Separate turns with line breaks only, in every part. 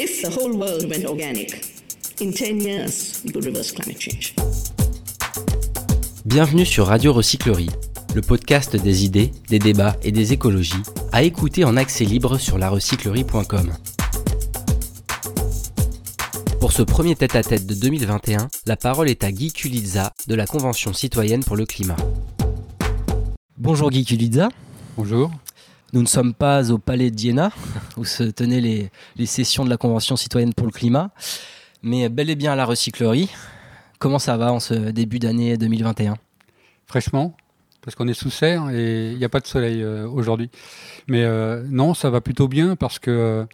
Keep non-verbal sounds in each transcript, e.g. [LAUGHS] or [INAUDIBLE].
If the whole world went organic, in 10 years, we could reverse climate change.
Bienvenue sur Radio Recyclerie, le podcast des idées, des débats et des écologies, à écouter en accès libre sur larecyclerie.com. Pour ce premier tête-à-tête de 2021, la parole est à Guy Kulitza de la Convention citoyenne pour le climat. Bonjour Guy Kulitza.
Bonjour.
Nous ne sommes pas au Palais d'Iéna, où se tenaient les, sessions de la Convention citoyenne pour le climat, mais bel et bien à la recyclerie. Comment ça va en ce début d'année 2021
Fraîchement, parce qu'on est sous serre et il n'y a pas de soleil euh, aujourd'hui. Mais euh, non, ça va plutôt bien parce que euh,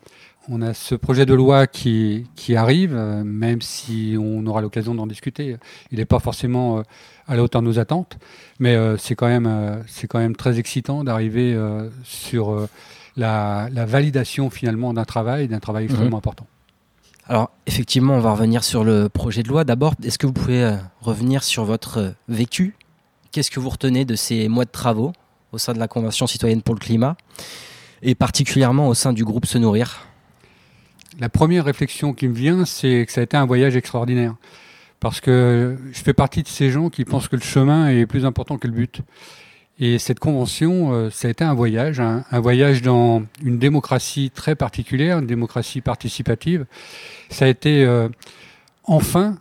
on a ce projet de loi qui, qui arrive, euh, même si on aura l'occasion d'en discuter. Il n'est pas forcément euh, à la hauteur de nos attentes, mais euh, c'est quand, même, c'est quand même très excitant d'arriver sur la, la, validation finalement d'un travail, d'un travail extrêmement mmh. important.
Alors effectivement, on va revenir sur le projet de loi. D'abord, est-ce que vous pouvez revenir sur votre vécu? Qu'est-ce que vous retenez de ces mois de travaux au sein de la Convention citoyenne pour le climat? Et particulièrement au sein du groupe Se Nourrir?
La première réflexion qui me vient, c'est que ça a été un voyage extraordinaire. Parce que je fais partie de ces gens qui pensent que le chemin est plus important que le but. Et cette convention, euh, ça a été un voyage, un, voyage dans une démocratie très particulière, une démocratie participative. Ça a été euh, enfin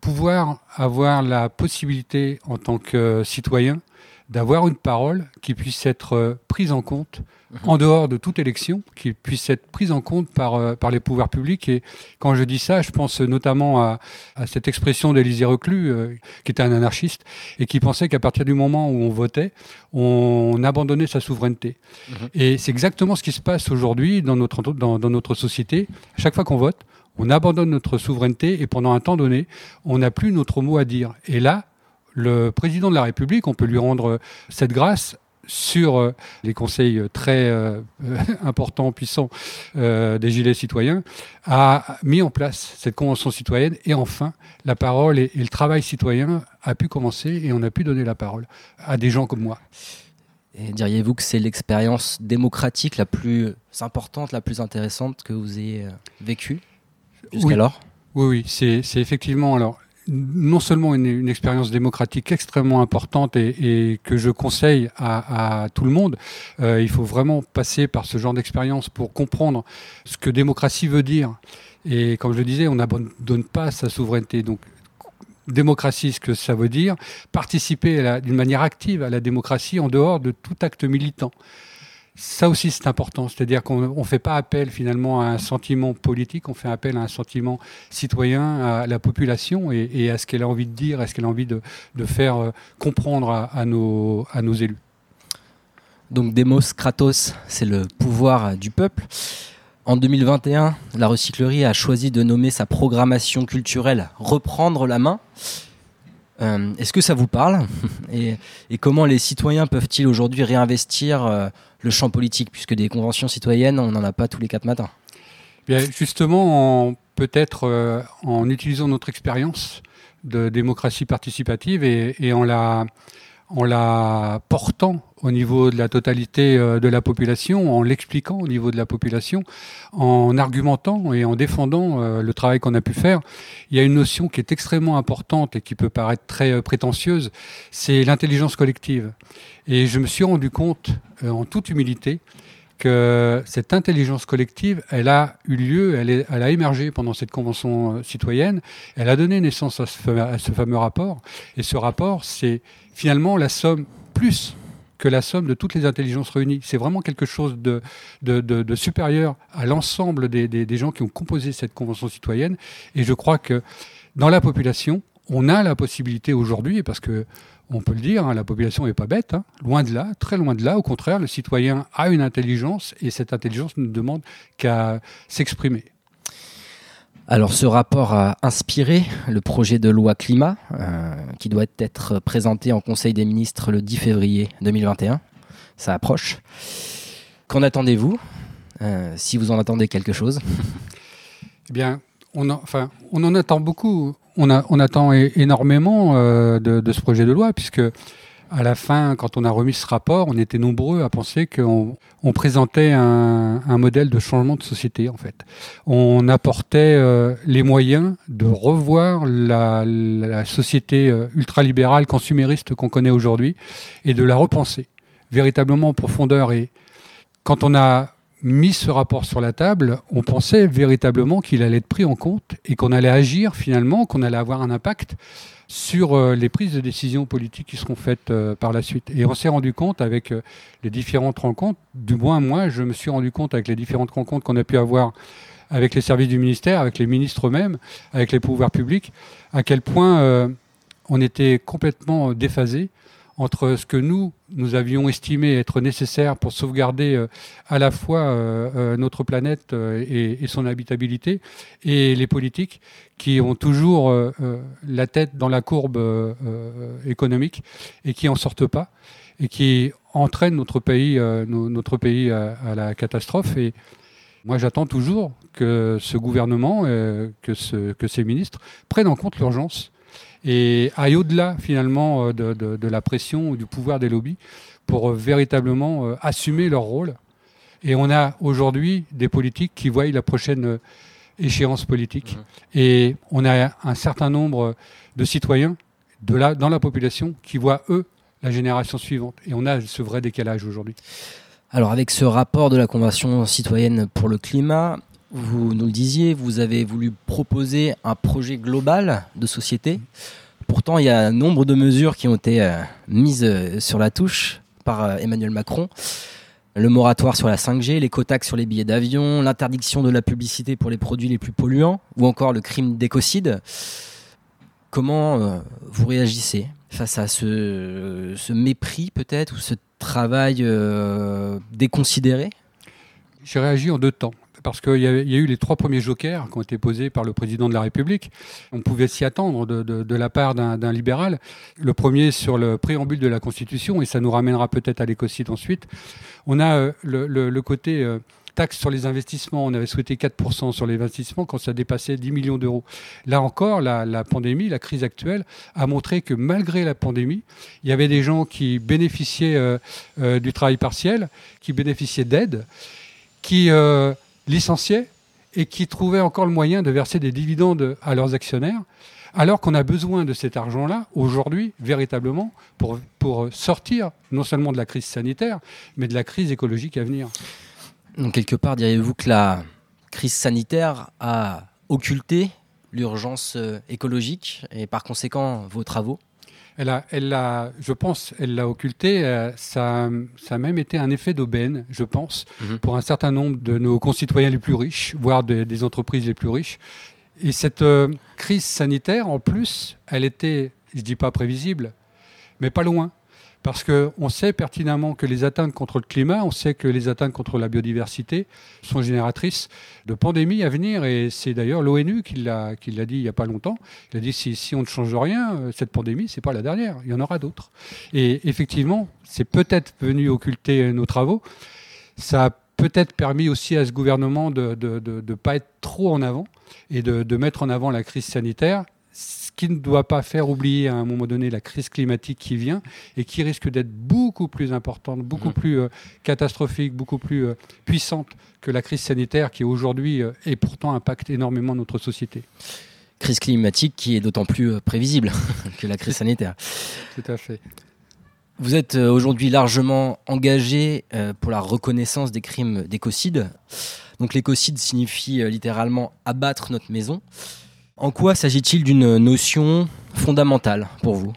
pouvoir avoir la possibilité en tant que citoyen d'avoir une parole qui puisse être euh, prise en compte en dehors de toute élection, qui puisse être prise en compte par, euh, par les pouvoirs publics. Et quand je dis ça, je pense notamment à, à cette expression d'Élisée Reclus, euh, qui était un anarchiste, et qui pensait qu'à partir du moment où on votait, on abandonnait sa souveraineté. Mhm. Et c'est exactement ce qui se passe aujourd'hui dans notre, dans, dans notre société. chaque fois qu'on vote, on abandonne notre souveraineté et pendant un temps donné, on n'a plus notre mot à dire. Et là, le président de la République, on peut lui rendre cette grâce sur euh, les conseils euh, très euh, [LAUGHS] importants, puissants des Gilets citoyens, a mis en place cette convention citoyenne et enfin la parole et, le travail citoyen a pu commencer et on a pu donner la parole à des gens comme moi.
Et diriez-vous que c'est l'expérience démocratique la plus importante, la plus intéressante que vous ayez vécue jusqu'alors?
Oui, oui, c'est effectivement. Alors, non seulement une, expérience démocratique extrêmement importante et, que je conseille à, à tout le monde. Euh, il faut vraiment passer par ce genre d'expérience pour comprendre ce que démocratie veut dire. Et comme je le disais, on n'abandonne pas sa souveraineté. Donc, démocratie, ce que ça veut dire, participer d'une manière active à la démocratie en dehors de tout acte militant. Ça aussi, c'est important. C'est-à-dire qu'on ne fait pas appel finalement à un sentiment politique, on fait appel à un sentiment citoyen, à la population et, à ce qu'elle a envie de dire, à ce qu'elle a envie de, faire euh, comprendre à, nos, à nos élus.
Donc Demos Kratos, c'est le pouvoir du peuple. En 2021, la recyclerie a choisi de nommer sa programmation culturelle Reprendre la main. Euh, est-ce que ça vous parle [LAUGHS] et, comment les citoyens peuvent-ils aujourd'hui réinvestir euh, le champ politique, puisque des conventions citoyennes, on n'en a pas tous les quatre matins.
Bien, Justement, peut-être euh, en utilisant notre expérience de démocratie participative et, en, la, en la portant au niveau de la totalité euh, de la population, en l'expliquant au niveau de la population, en argumentant et en défendant euh, le travail qu'on a pu faire. Il y a une notion qui est extrêmement importante et qui peut paraître très euh, prétentieuse, c'est l'intelligence collective. Et je me suis rendu compte, en toute humilité, que cette intelligence collective, elle a eu lieu, elle, a émergé pendant cette convention citoyenne, elle a donné naissance à ce, à ce fameux rapport. Et ce rapport, c'est finalement la somme plus que la somme de toutes les intelligences réunies. C'est vraiment quelque chose de, supérieur à l'ensemble des, gens qui ont composé cette convention citoyenne. Et je crois que dans la population, on a la possibilité aujourd'hui, parce que on peut le dire, hein, la population n'est pas bête, hein, loin de là, très loin de là. Au contraire, le citoyen a une intelligence et cette intelligence ne demande qu'à s'exprimer.
Alors ce rapport a inspiré le projet de loi climat euh, qui doit être présenté en Conseil des ministres le 10 février 2021. Ça approche. Qu'en attendez-vous? Euh, Si vous en attendez quelque chose
Eh bien, on, enfin, on en attend beaucoup. On attend énormément euh, de, de, ce projet de loi puisque à la fin, quand on a remis ce rapport, on était nombreux à penser qu'on on présentait un, un, modèle de changement de société, en fait. On apportait euh, les moyens de revoir la, la société euh, ultralibérale, consumériste qu'on connaît aujourd'hui, et de la repenser véritablement en profondeur. Et quand on a mis ce rapport sur la table, on pensait véritablement qu'il allait être pris en compte et qu'on allait agir finalement, qu'on allait avoir un impact sur euh, les prises de décision politiques qui seront faites euh, par la suite. Et on s'est rendu compte avec euh, les différentes rencontres, du moins moi, je me suis rendu compte avec les différentes rencontres qu'on a pu avoir avec les services du ministère, avec les ministres eux-mêmes, avec les pouvoirs publics, à quel point on était complètement déphasé entre ce que nous, nous avions estimé être nécessaire pour sauvegarder euh, à la fois euh, euh, notre planète et, son habitabilité, et les politiques qui ont toujours la tête dans la courbe économique et qui en sortent pas, et qui entraînent notre pays, notre pays à, la catastrophe. Et moi, j'attends toujours que ce gouvernement, que, ce, que ces ministres prennent en compte l'urgence et aille au-delà finalement euh, de, la pression ou du pouvoir des lobbies pour euh, véritablement euh, assumer leur rôle. Et on a aujourd'hui des politiques qui voient la prochaine échéance politique. Mmh. Et on a un certain nombre de citoyens de la, dans la population qui voient, eux, la génération suivante. Et on a ce vrai décalage aujourd'hui.
Alors avec ce rapport de la Convention citoyenne pour le climat, vous nous le disiez, vous avez voulu proposer un projet global de société. Pourtant, il y a un nombre de mesures qui ont été euh, mises euh, sur la touche par euh, Emmanuel Macron. Le moratoire sur la 5G, l'écotaxe sur les billets d'avion, l'interdiction de la publicité pour les produits les plus polluants, ou encore le crime d'écocide. Comment vous réagissez face à ce, ce mépris peut-être, ou ce travail déconsidéré?
J'ai réagi en deux temps parce qu'il y, a eu les trois premiers jokers qui ont été posés par le président de la République. On pouvait s'y attendre de, la part d'un libéral. Le premier sur le préambule de la Constitution, et ça nous ramènera peut-être à l'écocide ensuite. On a euh, le, côté euh, taxe sur les investissements. On avait souhaité 4% sur les investissements quand ça dépassait 10 millions d'euros. Là encore, la, pandémie, la crise actuelle a montré que malgré la pandémie, il y avait des gens qui bénéficiaient euh, du travail partiel, qui bénéficiaient d'aide, qui licenciés et qui trouvaient encore le moyen de verser des dividendes à leurs actionnaires, alors qu'on a besoin de cet argent-là aujourd'hui, véritablement, pour, sortir non seulement de la crise sanitaire, mais de la crise écologique à venir.
Donc, quelque part, diriez-vous que la crise sanitaire a occulté l'urgence euh, écologique et par conséquent vos travaux?
Elle a, elle a, je pense, elle l'a occulté. Euh, ça, ça, a même été un effet d'aubaine, je pense, mhm. pour un certain nombre de nos concitoyens les plus riches, voire des entreprises les plus riches. Et cette euh, crise sanitaire, en plus, elle était, je dis pas prévisible, mais pas loin parce qu'on sait pertinemment que les atteintes contre le climat, on sait que les atteintes contre la biodiversité sont génératrices de pandémies à venir, et c'est d'ailleurs l'ONU qui l'a dit il n'y a pas longtemps. Il a dit si, si on ne change rien, euh, cette pandémie, c'est pas la dernière, il y en aura d'autres. Et effectivement, c'est peut-être venu occulter nos travaux. Ça a peut-être permis aussi à ce gouvernement de ne pas être trop en avant et de mettre en avant la crise sanitaire qui ne doit pas faire oublier à un moment donné la crise climatique qui vient et qui risque d'être beaucoup plus importante, beaucoup mmh. plus euh, catastrophique, beaucoup plus euh, puissante que la crise sanitaire qui aujourd'hui euh, et pourtant impacte énormément notre société.
Crise climatique qui est d'autant plus prévisible [LAUGHS] que la crise sanitaire.
Tout à fait.
Vous êtes aujourd'hui largement engagé pour la reconnaissance des crimes d'écocide. Donc l'écocide signifie littéralement abattre notre maison. En quoi s'agit-il d'une notion fondamentale pour vous?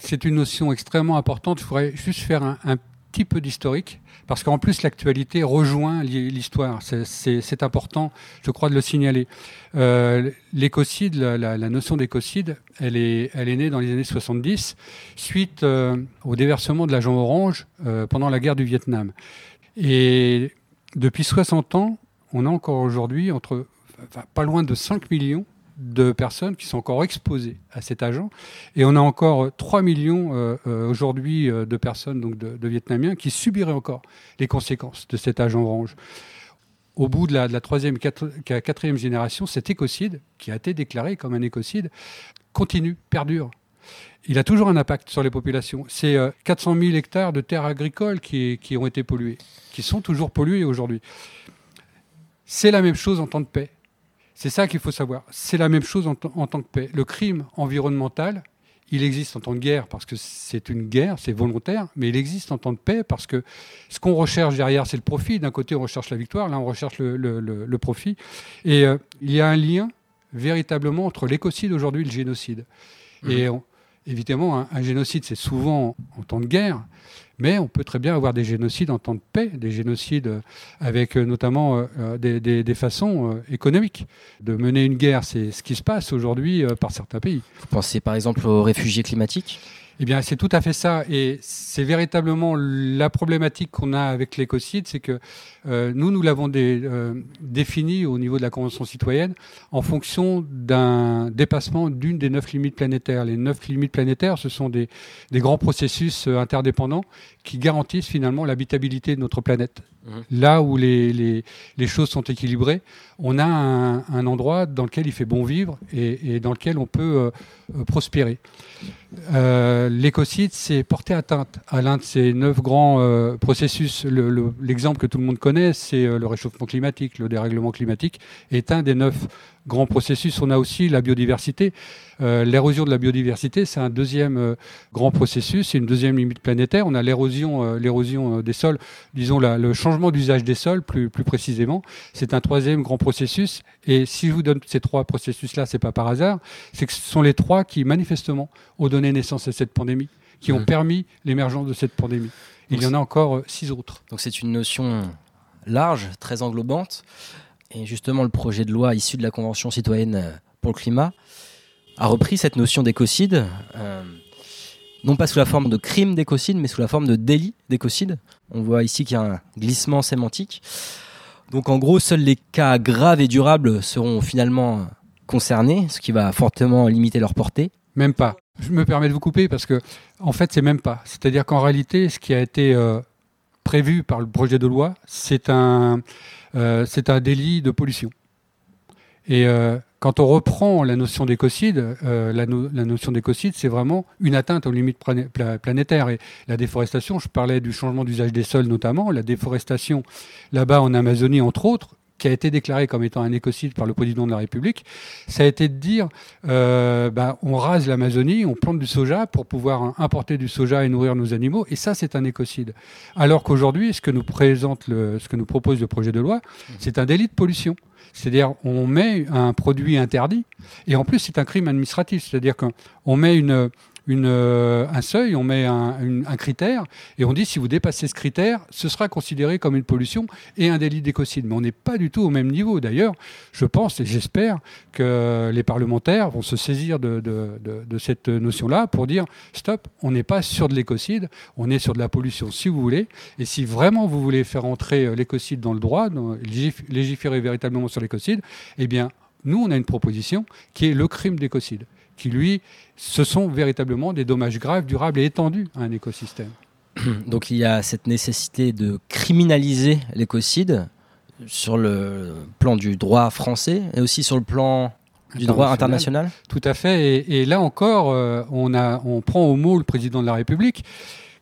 C'est une notion extrêmement importante. Je voudrais juste faire un, petit peu d'historique, parce qu'en plus l'actualité rejoint l'histoire. C'est important, je crois, de le signaler. Euh, l'écocide, la, notion d'écocide, elle est, née dans les années 70, suite euh, au déversement de l'agent orange euh, pendant la guerre du Vietnam. Et depuis 60 ans, on a encore aujourd'hui entre pas loin de 5 millions de personnes qui sont encore exposées à cet agent. Et on a encore 3 millions euh, euh, aujourd'hui euh, de personnes, donc de, Vietnamiens, qui subiraient encore les conséquences de cet agent orange. Au bout de la, troisième, quatrième génération, cet écocide, qui a été déclaré comme un écocide, continue, perdure. il a toujours un impact sur les populations. C'est 400 000 hectares de terres agricoles qui, qui ont été polluées, qui sont toujours polluées aujourd'hui. C'est la même chose en temps de paix. C'est ça qu'il faut savoir. C'est la même chose en, en, tant que paix. Le crime environnemental, il existe en temps de guerre parce que c'est une guerre, c'est volontaire, mais il existe en temps de paix parce que ce qu'on recherche derrière, c'est le profit. D'un côté, on recherche la victoire, là, on recherche le, le, le, profit. Et euh, il y a un lien véritablement entre l'écocide aujourd'hui et le génocide. Mmh. Et on, évidemment, un, génocide, c'est souvent en temps de guerre, mais on peut très bien avoir des génocides en temps de paix, des génocides euh, avec euh, notamment euh, des, façons économiques. De mener une guerre, c'est ce qui se passe aujourd'hui par certains pays.
Vous pensez par exemple aux réfugiés climatiques?
Eh bien, c'est tout à fait ça. Et c'est véritablement la problématique qu'on a avec l'écocide, c'est que euh, nous, nous l'avons euh, défini au niveau de la Convention citoyenne en fonction d'un dépassement d'une des neuf limites planétaires. Les neuf limites planétaires, ce sont des, des grands processus euh, interdépendants qui garantissent finalement l'habitabilité de notre planète. Mmh. Là où les, les, les, choses sont équilibrées, on a un, endroit dans lequel il fait bon vivre et, dans lequel on peut euh, prospérer. Euh, L'écocide, c'est porter atteinte à l'un de ces neuf grands euh, processus. L'exemple le, que tout le monde connaît, c'est euh, le réchauffement climatique, le dérèglement climatique, est un des neuf grands processus. On a aussi la biodiversité. Euh, l'érosion de la biodiversité, c'est un deuxième euh, grand processus, c'est une deuxième limite planétaire. On a l'érosion, euh, des sols, disons le changement d'usage des sols plus, plus précisément. C'est un troisième grand processus. Et si je vous donne ces trois processus-là, c'est pas par hasard, c'est que ce sont les trois qui manifestement ont donné naissance à cette pandémie, qui ont permis l'émergence de cette pandémie. Il Donc y en a encore six autres.
Donc c'est une notion large, très englobante. Et justement, le projet de loi issu de la Convention citoyenne pour le climat a repris cette notion d'écocide, euh, non pas sous la forme de crime d'écocide, mais sous la forme de délit d'écocide. On voit ici qu'il y a un glissement sémantique. Donc en gros, seuls les cas graves et durables seront finalement concernés, ce qui va fortement limiter leur portée.
Même pas. Je me permets de vous couper parce que, en fait, c'est même pas. C'est-à-dire qu'en réalité, ce qui a été euh, prévu par le projet de loi, c'est un, euh, c'est un délit de pollution. Et euh, quand on reprend la notion d'écocide, euh, la, no la, notion d'écocide, c'est vraiment une atteinte aux limites planétaires. Et la déforestation, je parlais du changement d'usage des sols notamment, la déforestation là-bas en Amazonie, entre autres, qui a été déclaré comme étant un écocide par le président de la République, ça a été de dire euh, bah, on rase l'Amazonie, on plante du soja pour pouvoir importer du soja et nourrir nos animaux, et ça c'est un écocide. Alors qu'aujourd'hui, ce que nous présente, ce que nous propose le projet de loi, c'est un délit de pollution. C'est-à-dire, on met un produit interdit, et en plus, c'est un crime administratif. C'est-à-dire qu'on met une, euh, un seuil, on met un, critère, et on dit si vous dépassez ce critère, ce sera considéré comme une pollution et un délit d'écocide. Mais on n'est pas du tout au même niveau. D'ailleurs, je pense et j'espère que les parlementaires vont se saisir de, cette notion-là pour dire stop, on n'est pas sur de l'écocide, on est sur de la pollution si vous voulez. Et si vraiment vous voulez faire entrer euh, l'écocide dans le droit, légiférer véritablement sur l'écocide, eh bien, nous, on a une proposition qui est le crime d'écocide qui, lui, ce sont véritablement des dommages graves, durables et étendus à un écosystème. [CLEARS THROAT]
Donc il y a cette nécessité de criminaliser l'écocide sur le plan du droit français et aussi sur le plan du droit international
Tout à fait. Et, et là encore, euh, on, a, on prend au mot le président de la République.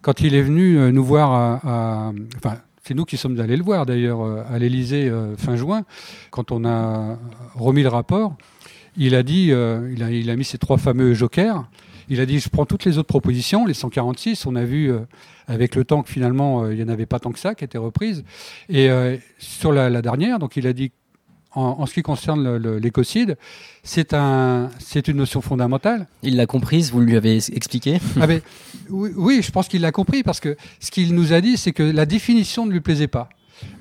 Quand il est venu euh, nous voir à, à enfin, c'est nous qui sommes allés le voir d'ailleurs euh, à l'Élysée euh, fin juin, quand on a remis le rapport il a dit, euh, il, a, il, a, mis ces trois fameux jokers. Il a dit, je prends toutes les autres propositions, les 146. On a vu euh, avec le temps que finalement, euh, il n'y en avait pas tant que ça qui étaient reprises. Et sur la, la, dernière, donc il a dit, en, en ce qui concerne l'écocide, c'est un, c'est une notion fondamentale.
Il l'a comprise, vous lui avez expliqué?
Ah ben, oui, oui, je pense qu'il l'a compris parce que ce qu'il nous a dit, c'est que la définition ne lui plaisait pas.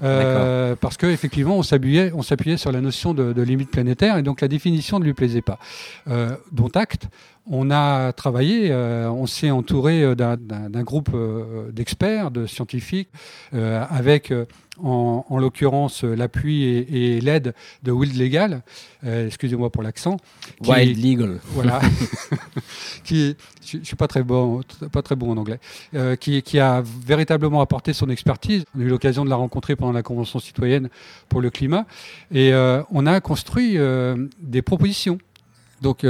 Euh, parce qu'effectivement, on s'appuyait, on s'appuyait sur la notion de, limite planétaire et donc la définition ne lui plaisait pas. Euh, dont acte, on a travaillé, euh, on s'est entouré euh, d'un groupe d'experts, de scientifiques, avec en, en l'occurrence l'appui et, et l'aide de Wild Legal, excusez-moi pour l'accent.
Wild Legal.
Voilà. [LAUGHS] [LAUGHS] qui, je, je suis pas très bon, pas très bon en anglais, qui, qui, a véritablement apporté son expertise. On a eu l'occasion de la rencontrer pendant la convention citoyenne pour le climat, et on a construit des propositions. Donc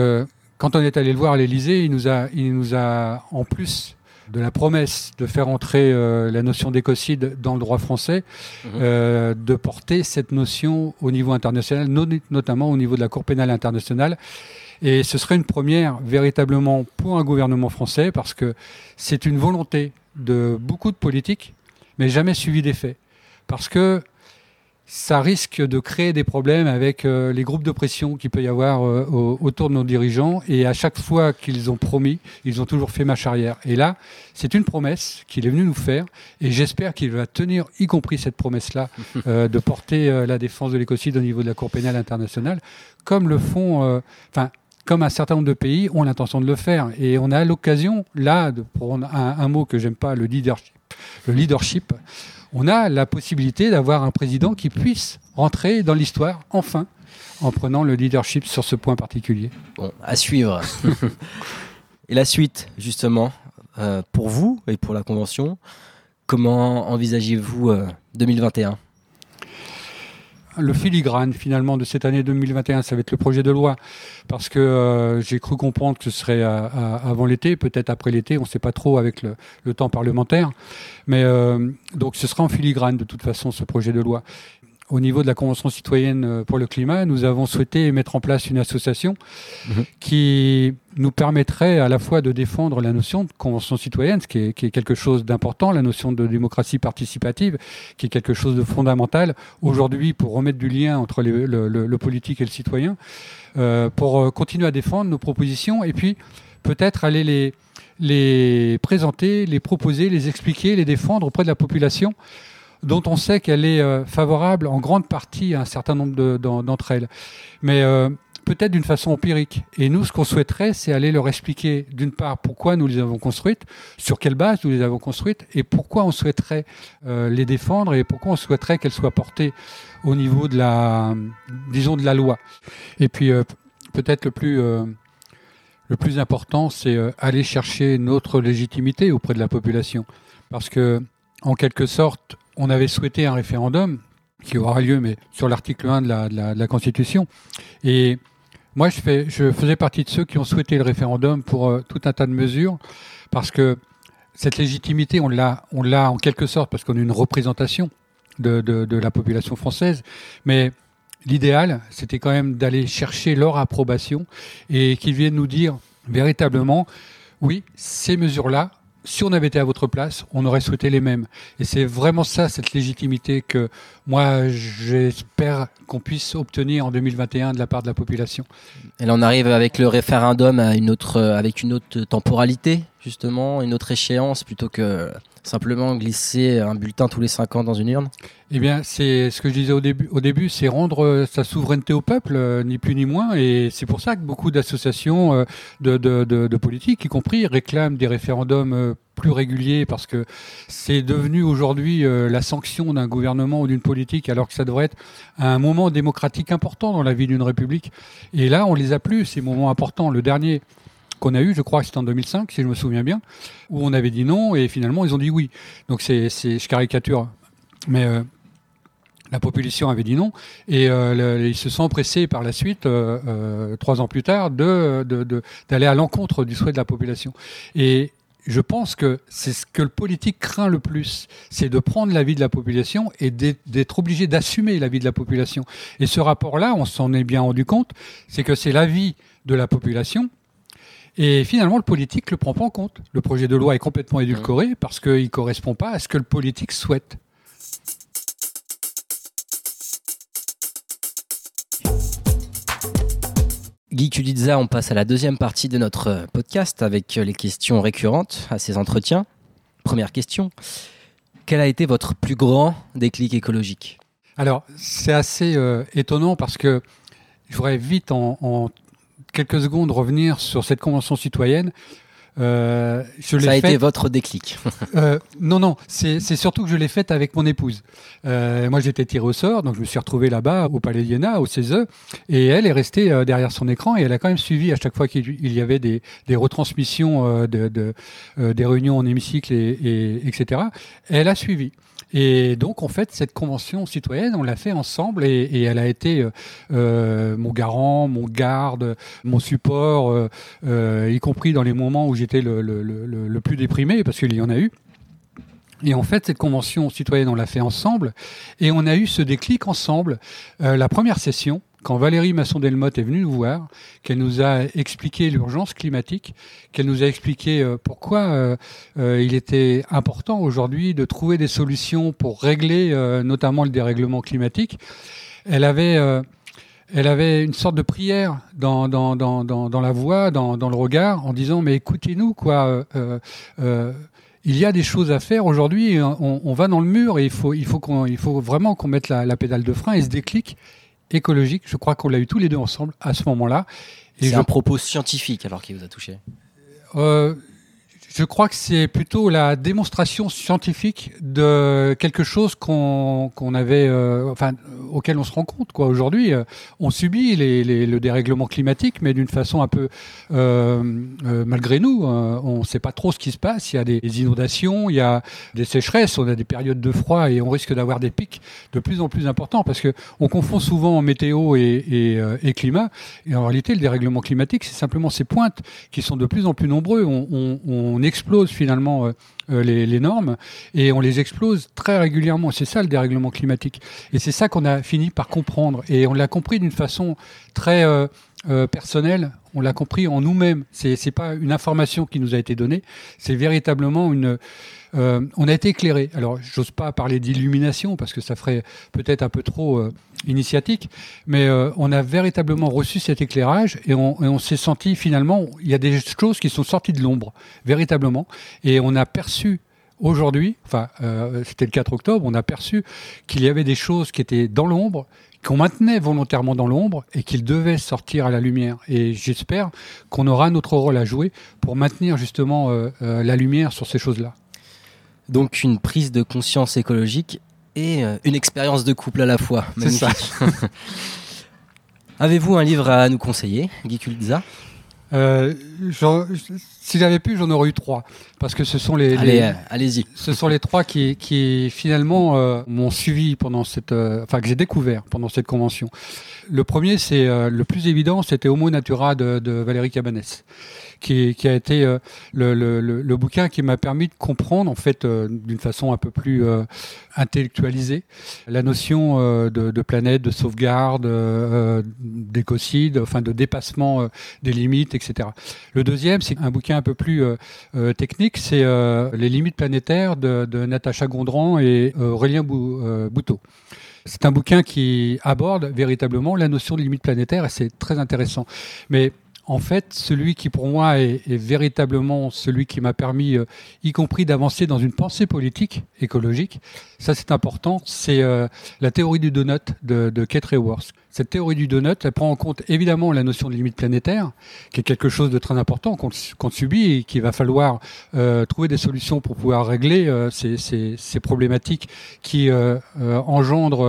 quand on est allé le voir à l'Élysée, il nous a, il nous a, en plus de la promesse de faire entrer euh, la notion d'écocide dans le droit français,
Mhm.
euh, de porter cette notion au niveau international, no- notamment au niveau de la Cour pénale internationale. Et ce serait une première véritablement pour un gouvernement français, parce que c'est une volonté de beaucoup de politiques, mais jamais suivie des faits. Parce que ça risque de créer des problèmes avec euh, les groupes de pression qu'il peut y avoir euh, au- autour de nos dirigeants. Et à chaque fois qu'ils ont promis, ils ont toujours fait marche arrière. Et là, c'est une promesse qu'il est venu nous faire. Et j'espère qu'il va tenir, y compris cette promesse-là, [LAUGHS] euh, de porter la défense de l'écocide au niveau de la Cour pénale internationale, comme le font, enfin, comme un certain nombre de pays ont l'intention de le faire. Et on a l'occasion, là, de prendre un, un mot que j'aime pas, le leadership. Le leadership on a la possibilité d'avoir un président qui puisse rentrer dans l'histoire, enfin, en prenant le leadership sur ce point particulier.
Bon, à suivre. [LAUGHS] et la suite, justement, euh, pour vous et pour la Convention, comment envisagez-vous euh, 2021
Le filigrane, finalement, de cette année 2021, ça va être le projet de loi, parce que euh, j'ai cru comprendre que ce serait à- à- avant l'été, peut-être après l'été, on ne sait pas trop avec le, temps parlementaire. Mais euh, donc ce sera en filigrane, de toute façon, ce projet de loi. Au niveau de la Convention citoyenne euh, pour le climat, nous avons souhaité mettre en place une association
Mhm.
qui nous permettrait à la fois de défendre la notion de Convention citoyenne, ce qui est, qui est quelque chose d'important, la notion de démocratie participative, qui est quelque chose de fondamental aujourd'hui pour remettre du lien entre les- le, le- le politique et le citoyen, euh, pour euh, continuer à défendre nos propositions et puis peut-être aller les, les présenter, les proposer, les expliquer, les défendre auprès de la population dont on sait qu'elle est euh, favorable en grande partie à un certain nombre de- d'en- d'entre elles. Mais euh, peut-être d'une façon empirique. Et nous, ce qu'on souhaiterait, c'est aller leur expliquer, d'une part, pourquoi nous les avons construites, sur quelle base nous les avons construites, et pourquoi on souhaiterait euh, les défendre, et pourquoi on souhaiterait qu'elles soient portées au niveau de la, disons, de la loi. Et puis, euh, peut-être le plus... euh, le plus important, c'est euh, aller chercher notre légitimité auprès de la population. Parce que, en quelque sorte, on avait souhaité un référendum qui aura lieu, mais sur l'article 1 de la, Constitution. Et moi, je, fais, je faisais partie de ceux qui ont souhaité le référendum pour euh, tout un tas de mesures, parce que cette légitimité, on l'a, on l'a en quelque sorte, parce qu'on a une représentation de la population française, mais l'idéal, c'était quand même d'aller chercher leur approbation et qu'ils viennent nous dire véritablement, oui, ces mesures-là, si on avait été à votre place, on aurait souhaité les mêmes. Et c'est vraiment ça, cette légitimité que moi, j'espère qu'on puisse obtenir en 2021 de la part de la population.
Et là, on arrive avec le référendum à une autre, euh, avec une autre temporalité, justement, une autre échéance, plutôt que simplement glisser un bulletin tous les cinq ans dans une urne?
Eh bien, c'est ce que je disais au début. C'est rendre euh, sa souveraineté au peuple, euh, ni plus ni moins. Et c'est pour ça que beaucoup d'associations euh, de, de, politiques, y compris, réclament des référendums plus réguliers, parce que c'est devenu aujourd'hui la sanction d'un gouvernement ou d'une politique, alors que ça devrait être un moment démocratique important dans la vie d'une république. Et là, on les a plus ces moments importants. Le dernier qu'on a eu, je crois c'était en 2005, si je me souviens bien, où on avait dit non et finalement ils ont dit oui. Donc c'est, je caricature, mais euh, la population avait dit non et euh, ils se sont empressés par la suite, euh, trois ans plus tard, de, d'aller à l'encontre du souhait de la population. Et je pense que c'est ce que le politique craint le plus, c'est de prendre l'avis de la population et d'être obligé d'assumer l'avis de la population. Et ce rapport-là, on s'en est bien rendu compte, c'est que c'est l'avis de la population. Et finalement, le politique ne le prend pas en compte. Le projet de loi est complètement édulcoré parce qu'il ne correspond pas à ce que le politique souhaite.
Guy Kulitza, on passe à la deuxième partie de notre euh, podcast avec euh, les questions récurrentes à ces entretiens. Première question. Quel a été votre plus grand déclic écologique?
Alors, c'est assez euh, étonnant parce que je voudrais vite, en, en quelques secondes, revenir sur cette convention citoyenne. Euh, je
Ça a été
faite-
votre déclic. [LAUGHS]
euh, non, non, c'est surtout que je l'ai faite avec mon épouse. Euh, moi, j'étais tiré au sort, donc je me suis retrouvé là-bas au Palais d'Iéna, au CESE, et elle est restée derrière son écran et elle a quand même suivi à chaque fois qu'il il y avait des, des retransmissions de, de, des réunions en hémicycle, et, et, etc. Elle a suivi. Et donc, en fait, cette convention citoyenne, on l'a fait ensemble et, et elle a été mon garant, mon garde, mon support, y compris dans les moments où j'étais le, plus déprimé, parce qu'il y en a eu. Et en fait, cette convention citoyenne, on l'a fait ensemble et on a eu ce déclic ensemble. Euh, la première session, quand Valérie Masson-Delmotte est venue nous voir, qu'elle nous a expliqué l'urgence climatique, qu'elle nous a expliqué euh, pourquoi euh, il était important aujourd'hui de trouver des solutions pour régler notamment le dérèglement climatique, elle avait, elle avait une sorte de prière dans, dans, dans, dans, dans la voix, dans, dans le regard, en disant mais écoutez-nous quoi. euh, euh, euh, il y a des choses à faire aujourd'hui. On, on va dans le mur et il faut, il faut, qu'on, il faut vraiment qu'on mette la, la pédale de frein et ce déclic écologique. Je crois qu'on l'a eu tous les deux ensemble à ce moment-là. Et
C'est
je
un propos scientifique alors qui vous a touché?
euh, je crois que c'est plutôt la démonstration scientifique de quelque chose qu'on avait, euh, enfin, auquel on se rend compte quoi. Aujourd'hui, euh, on subit les, les- le dérèglement climatique, mais d'une façon un peu euh, euh, malgré nous. euh, on ne sait pas trop ce qui se passe. Il y a des, inondations, il y a des sécheresses, on a des périodes de froid et on risque d'avoir des pics de plus en plus importants parce que on confond souvent météo et, et, et climat. Et en réalité, le dérèglement climatique, c'est simplement ces pointes qui sont de plus en plus nombreux. On explose finalement euh, euh, les, normes et on les explose très régulièrement. C'est ça le dérèglement climatique. Et c'est ça qu'on a fini par comprendre. Et on l'a compris d'une façon très euh, personnelle. On l'a compris en nous-mêmes. C'est pas une information qui nous a été donnée. C'est véritablement une. Euh, on a été éclairé. Alors, j'ose pas parler d'illumination parce que ça ferait peut-être un peu trop euh, initiatique, mais euh, on a véritablement reçu cet éclairage et on, s'est senti finalement, il y a des choses qui sont sorties de l'ombre, véritablement, et on a perçu aujourd'hui, enfin c'était le 4 octobre, on a perçu qu'il y avait des choses qui étaient dans l'ombre, qu'on maintenait volontairement dans l'ombre et qu'ils devaient sortir à la lumière. Et j'espère qu'on aura notre rôle à jouer pour maintenir justement la lumière sur ces choses-là.
Donc une prise de conscience écologique et euh, une expérience de couple à la fois.
C'est ça. [LAUGHS]
Avez-vous un livre à nous conseiller, Guy Kulza
Euh, si j'avais pu, j'en aurais eu trois, parce que ce sont les,
Allez,
les-
euh, allez-y.
ce sont les trois qui, qui finalement euh, m'ont suivi pendant cette, euh, enfin que j'ai découvert pendant cette convention. Le premier, c'est euh, le plus évident, c'était Homo Natura de, de Valérie Cabanès, qui, qui a été euh, le, le, le, bouquin qui m'a permis de comprendre en fait euh, d'une façon un peu plus euh, intellectualisée la notion euh, de, de planète, de sauvegarde, euh, d'écocide, enfin de dépassement des limites, etc. Le deuxième, c'est un bouquin un peu plus technique, c'est Les limites planétaires de, de Natacha Gondran et Aurélien Bou- Bouteau. C'est un bouquin qui aborde véritablement la notion de limite planétaire et c'est très intéressant. Mais en fait, celui qui pour moi est, véritablement celui qui m'a permis, euh, y compris d'avancer dans une pensée politique écologique, ça c'est important, c'est euh, la théorie du donut de, de Kate Raworth. Cette théorie du donut, elle prend en compte évidemment la notion de limite planétaire, qui est quelque chose de très important qu'on subit et qu'il va falloir euh, trouver des solutions pour pouvoir régler euh, ces, problématiques qui euh, engendrent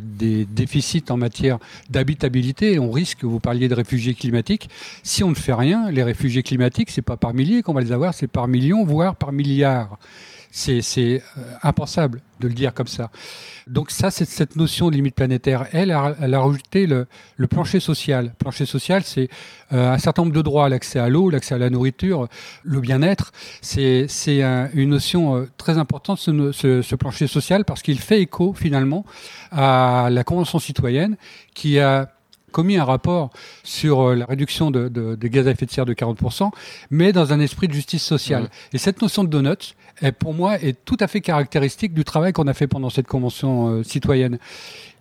des déficits en matière d'habitabilité. On risque, vous parliez de réfugiés climatiques, si on ne fait rien, les réfugiés climatiques, c'est pas par milliers qu'on va les avoir, c'est par millions, voire par milliards. C'est euh, impensable de le dire comme ça. Donc ça, c'est cette notion de limite planétaire. Elle, a- elle a rajouté le, le plancher social. Plancher social, c'est euh, un certain nombre de droits, l'accès à l'eau, l'accès à la nourriture, le bien-être. C'est un- une notion euh, très importante, ce, ce, ce plancher social, parce qu'il fait écho finalement à la Convention citoyenne qui a commis un rapport sur euh, la réduction de, gaz à effet de serre de 40%, mais dans un esprit de justice sociale.
Ouais.
Et cette notion de donuts, est, pour moi, est tout à fait caractéristique du travail qu'on a fait pendant cette convention euh, citoyenne.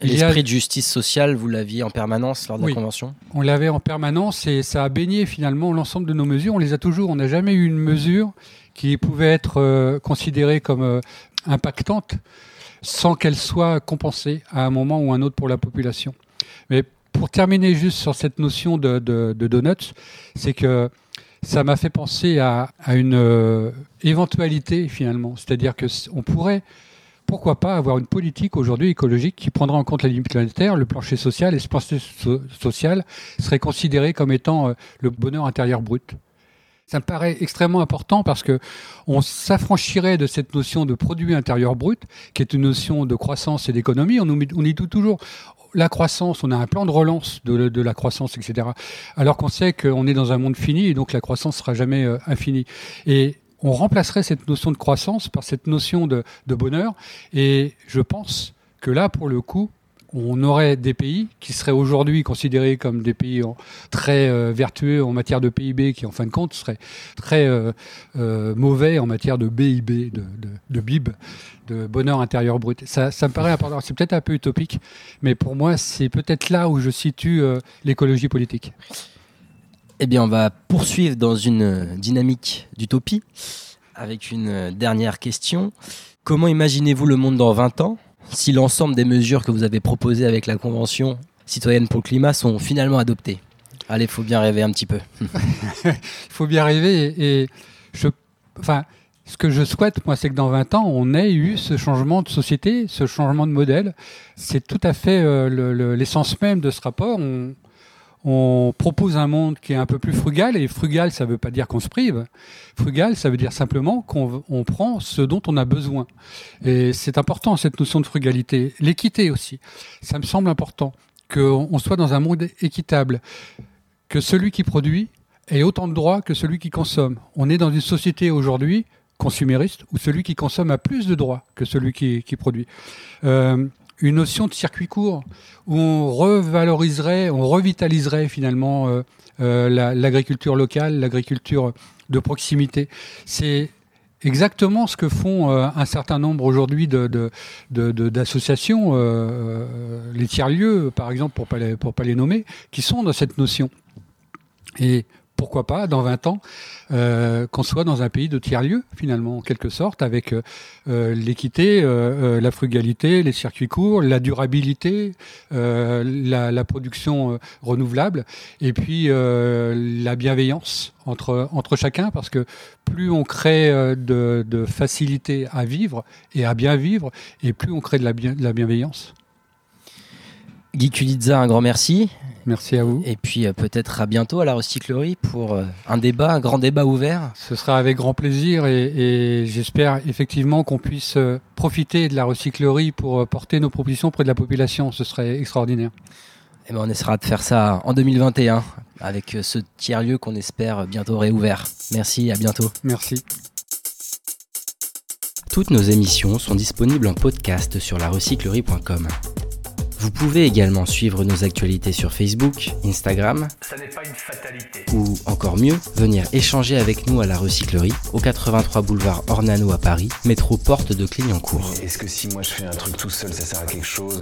A-
L'esprit de justice sociale, vous l'aviez en permanence lors de
Oui.
la convention?
On l'avait en permanence et ça a baigné finalement l'ensemble de nos mesures. On les a toujours. On n'a jamais eu une mesure qui pouvait être euh, considérée comme euh, impactante sans qu'elle soit compensée à un moment ou un autre pour la population. Mais pour terminer juste sur cette notion de, donuts, c'est que ça m'a fait penser à, une euh, éventualité finalement. C'est-à-dire que on pourrait, pourquoi pas, avoir une politique aujourd'hui écologique qui prendra en compte la limite planétaire, le plancher social, et ce plancher so- social serait considéré comme étant euh, le bonheur intérieur brut. Ça me paraît extrêmement important parce que on s'affranchirait de cette notion de produit intérieur brut, qui est une notion de croissance et d'économie. On tout toujours la croissance, on a un plan de relance de, la croissance, etc. Alors qu'on sait qu'on est dans un monde fini et donc la croissance sera jamais euh, infinie. Et on remplacerait cette notion de croissance par cette notion de bonheur. Et je pense que là, pour le coup, on aurait des pays qui seraient aujourd'hui considérés comme des pays très euh, vertueux en matière de PIB, qui en fin de compte seraient très euh, euh, mauvais en matière de BIB, de, BIB, de bonheur intérieur brut. Ça, ça me paraît important. C'est peut-être un peu utopique, mais pour moi, c'est peut-être là où je situe l'écologie politique.
Eh bien, on va poursuivre dans une dynamique d'utopie avec une dernière question. Comment imaginez-vous le monde dans 20 ans? Si l'ensemble des mesures que vous avez proposées avec la Convention citoyenne pour le climat sont finalement adoptées Allez, faut bien rêver un petit peu. [LAUGHS]
Il faut bien rêver et, je, enfin, ce que je souhaite, moi, c'est que dans 20 ans, on ait eu ce changement de société, ce changement de modèle. C'est tout à fait euh, le- le- l'essence même de ce rapport. On propose un monde qui est un peu plus frugal, et frugal, ça ne veut pas dire qu'on se prive. Frugal, ça veut dire simplement qu'on on prend ce dont on a besoin. Et c'est important, cette notion de frugalité. L'équité aussi. Ça me semble important qu'on on soit dans un monde équitable, que celui qui produit ait autant de droits que celui qui consomme. On est dans une société aujourd'hui consumériste où celui qui consomme a plus de droits que celui qui, qui produit. Euh, une notion de circuit court où on revaloriserait, on revitaliserait finalement euh, euh, la- l'agriculture locale, l'agriculture de proximité. C'est exactement ce que font euh, un certain nombre aujourd'hui d'associations, les tiers-lieux par exemple, pour pas les, pour pas les nommer, qui sont dans cette notion. Pourquoi pas, dans 20 ans, euh, qu'on soit dans un pays de tiers-lieux, finalement, en quelque sorte, avec euh, euh, l'équité, la frugalité, les circuits courts, la durabilité, la, production renouvelable, et puis la bienveillance entre, chacun, parce que plus on crée de, facilité à vivre et à bien vivre, et plus on crée de la, bien, de la bienveillance.
Guy Kulitza, un grand merci.
Merci à vous.
Et puis euh, peut-être à bientôt à la recyclerie pour euh, un débat, un grand débat ouvert.
Ce sera avec grand plaisir et, et j'espère effectivement qu'on puisse euh, profiter de la recyclerie pour euh, porter nos propositions auprès de la population. Ce serait extraordinaire.
Eh ben, on essaiera de faire ça en 2021 avec euh, ce tiers-lieu qu'on espère bientôt réouvert. Merci, à bientôt.
Merci.
Toutes nos émissions sont disponibles en podcast sur larecyclerie.com. Vous pouvez également suivre nos actualités sur Facebook, Instagram
Ça n'est pas une fatalité.
ou encore mieux, venir échanger avec nous à la recyclerie au 83 boulevard Ornano à Paris, métro porte de Clignancourt.
Est-ce que si moi je fais un truc tout seul, ça sert à quelque chose?